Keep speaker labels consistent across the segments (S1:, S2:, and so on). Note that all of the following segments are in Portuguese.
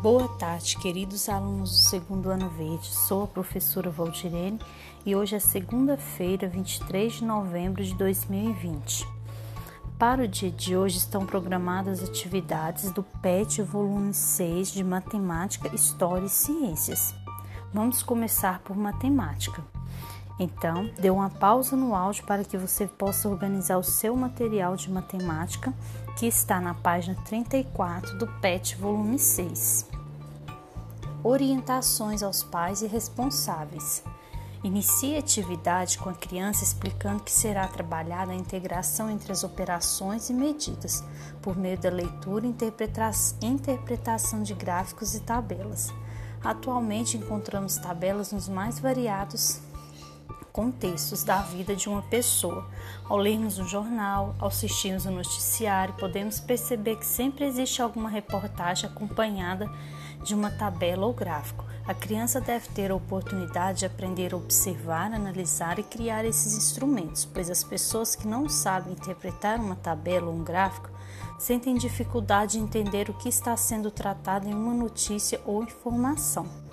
S1: Boa tarde, queridos alunos do segundo ano verde. Sou a professora Valdirene e hoje é segunda-feira, 23 de novembro de 2020. Para o dia de hoje estão programadas atividades do PET volume 6 de Matemática, História e Ciências. Vamos começar por matemática. Então, dê uma pausa no áudio para que você possa organizar o seu material de matemática, que está na página 34 do PET volume 6. Orientações aos pais e responsáveis. Inicie atividade com a criança explicando que será trabalhada a integração entre as operações e medidas, por meio da leitura e interpretação de gráficos e tabelas. Atualmente encontramos tabelas nos mais variados contextos da vida de uma pessoa. Ao lermos um jornal, ao assistirmos um noticiário, podemos perceber que sempre existe alguma reportagem acompanhada de uma tabela ou gráfico. A criança deve ter a oportunidade de aprender a observar, analisar e criar esses instrumentos, pois as pessoas que não sabem interpretar uma tabela ou um gráfico sentem dificuldade de entender o que está sendo tratado em uma notícia ou informação.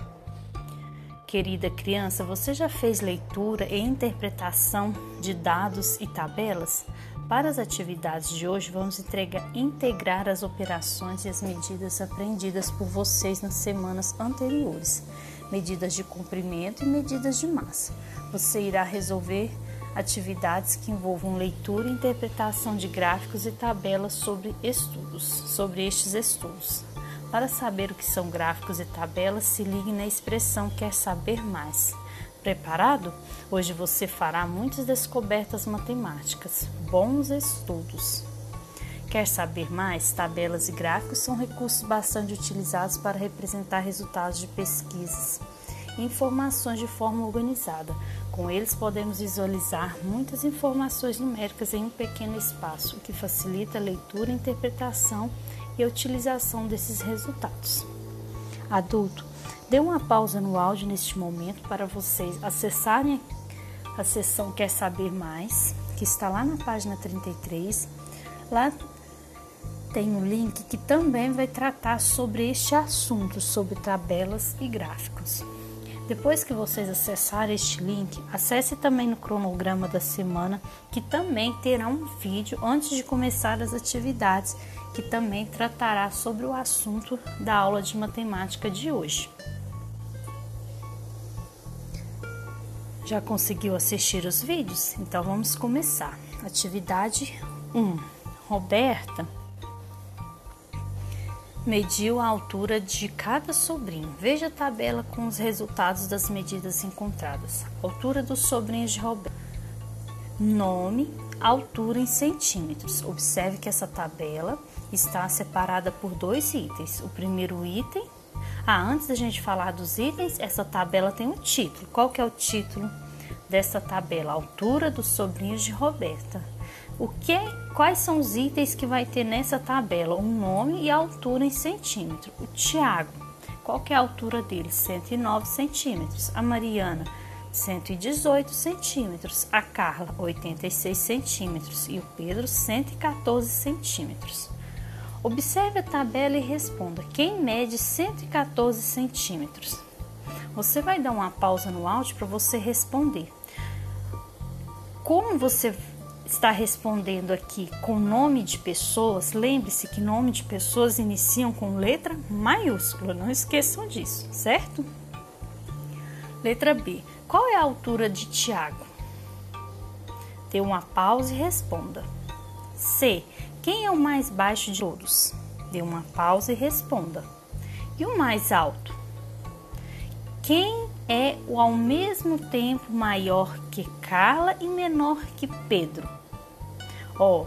S1: Querida criança, você já fez leitura e interpretação de dados e tabelas? Para as atividades de hoje, vamos entregar, integrar as operações e as medidas aprendidas por vocês nas semanas anteriores, medidas de comprimento e medidas de massa. Você irá resolver atividades que envolvam leitura e interpretação de gráficos e tabelas sobre estudos, sobre estes estudos. Para saber o que são gráficos e tabelas, se ligue na expressão quer saber mais. Preparado? Hoje você fará muitas descobertas matemáticas. Bons estudos! Quer saber mais? Tabelas e gráficos são recursos bastante utilizados para representar resultados de pesquisas informações de forma organizada. Com eles podemos visualizar muitas informações numéricas em um pequeno espaço, o que facilita a leitura, interpretação e a utilização desses resultados. Adulto, dê uma pausa no áudio neste momento para vocês acessarem a seção Quer Saber Mais, que está lá na página 33. Lá tem um link que também vai tratar sobre este assunto, sobre tabelas e gráficos. Depois que vocês acessarem este link, acesse também no cronograma da semana, que também terá um vídeo antes de começar as atividades, que também tratará sobre o assunto da aula de matemática de hoje. Já conseguiu assistir os vídeos? Então vamos começar. Atividade 1. Roberta mediu a altura de cada sobrinho. Veja a tabela com os resultados das medidas encontradas. Altura dos sobrinhos de Roberto. Nome, altura em centímetros. Observe que essa tabela está separada por dois itens. O primeiro item. Ah, antes da gente falar dos itens, essa tabela tem um título. Qual que é o título dessa tabela? Altura dos sobrinhos de Roberta. O que, quais são os itens que vai ter nessa tabela? Um nome e a altura em centímetro. O Tiago, qual que é a altura dele? 109 centímetros. A Mariana, 118 centímetros. A Carla, 86 centímetros. E o Pedro, 114 centímetros. Observe a tabela e responda: quem mede 114 centímetros? Você vai dar uma pausa no áudio para você responder. Como você está respondendo aqui com nome de pessoas, lembre-se que nome de pessoas iniciam com letra maiúscula, não esqueçam disso, certo? Letra B. Qual é a altura de Tiago? Dê uma pausa e responda. C. Quem é o mais baixo de todos? Dê uma pausa e responda. E o mais alto? Quem é o ao mesmo tempo maior que Carla e menor que Pedro? Ó, oh,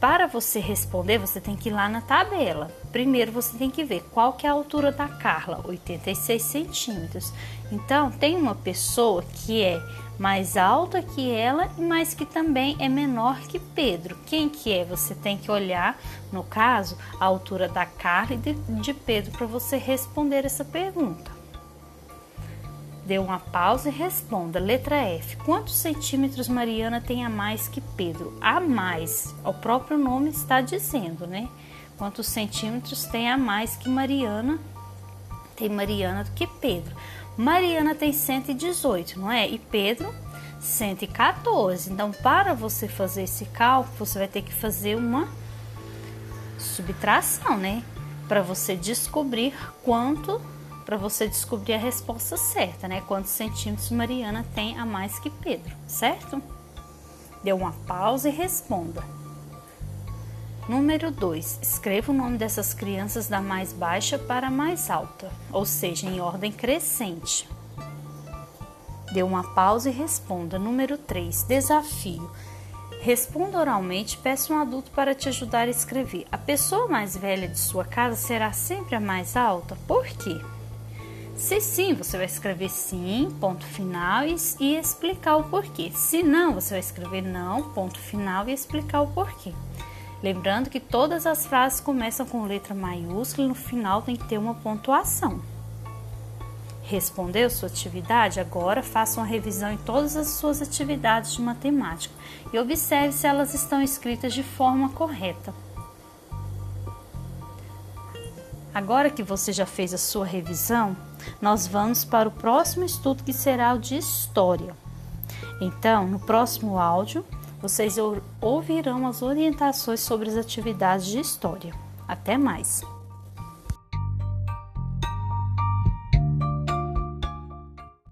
S1: para você responder, você tem que ir lá na tabela. Primeiro você tem que ver qual que é a altura da Carla, 86 centímetros. Então, tem uma pessoa que é mais alta que ela, mas que também é menor que Pedro. Quem que é? Você tem que olhar, no caso, a altura da Carla e de, de Pedro para você responder essa pergunta. Dê uma pausa e responda. Letra F. Quantos centímetros Mariana tem a mais que Pedro? A mais. O próprio nome está dizendo, né? Quantos centímetros tem a mais que Mariana tem Mariana do que Pedro. Mariana tem 118, não é? E Pedro 114. Então, para você fazer esse cálculo, você vai ter que fazer uma subtração, né? Para você descobrir quanto, para você descobrir a resposta certa, né? Quantos centímetros Mariana tem a mais que Pedro, certo? Dê uma pausa e responda. Número 2. Escreva o nome dessas crianças da mais baixa para a mais alta, ou seja, em ordem crescente. Dê uma pausa e responda. Número 3. Desafio. Responda oralmente, peça um adulto para te ajudar a escrever. A pessoa mais velha de sua casa será sempre a mais alta? Por quê? Se sim, você vai escrever sim, ponto final e, e explicar o porquê. Se não, você vai escrever não, ponto final e explicar o porquê. Lembrando que todas as frases começam com letra maiúscula e no final tem que ter uma pontuação. Respondeu sua atividade? Agora faça uma revisão em todas as suas atividades de matemática e observe se elas estão escritas de forma correta. Agora que você já fez a sua revisão, nós vamos para o próximo estudo que será o de história. Então, no próximo áudio, vocês ouvirão as orientações sobre as atividades de história. Até mais!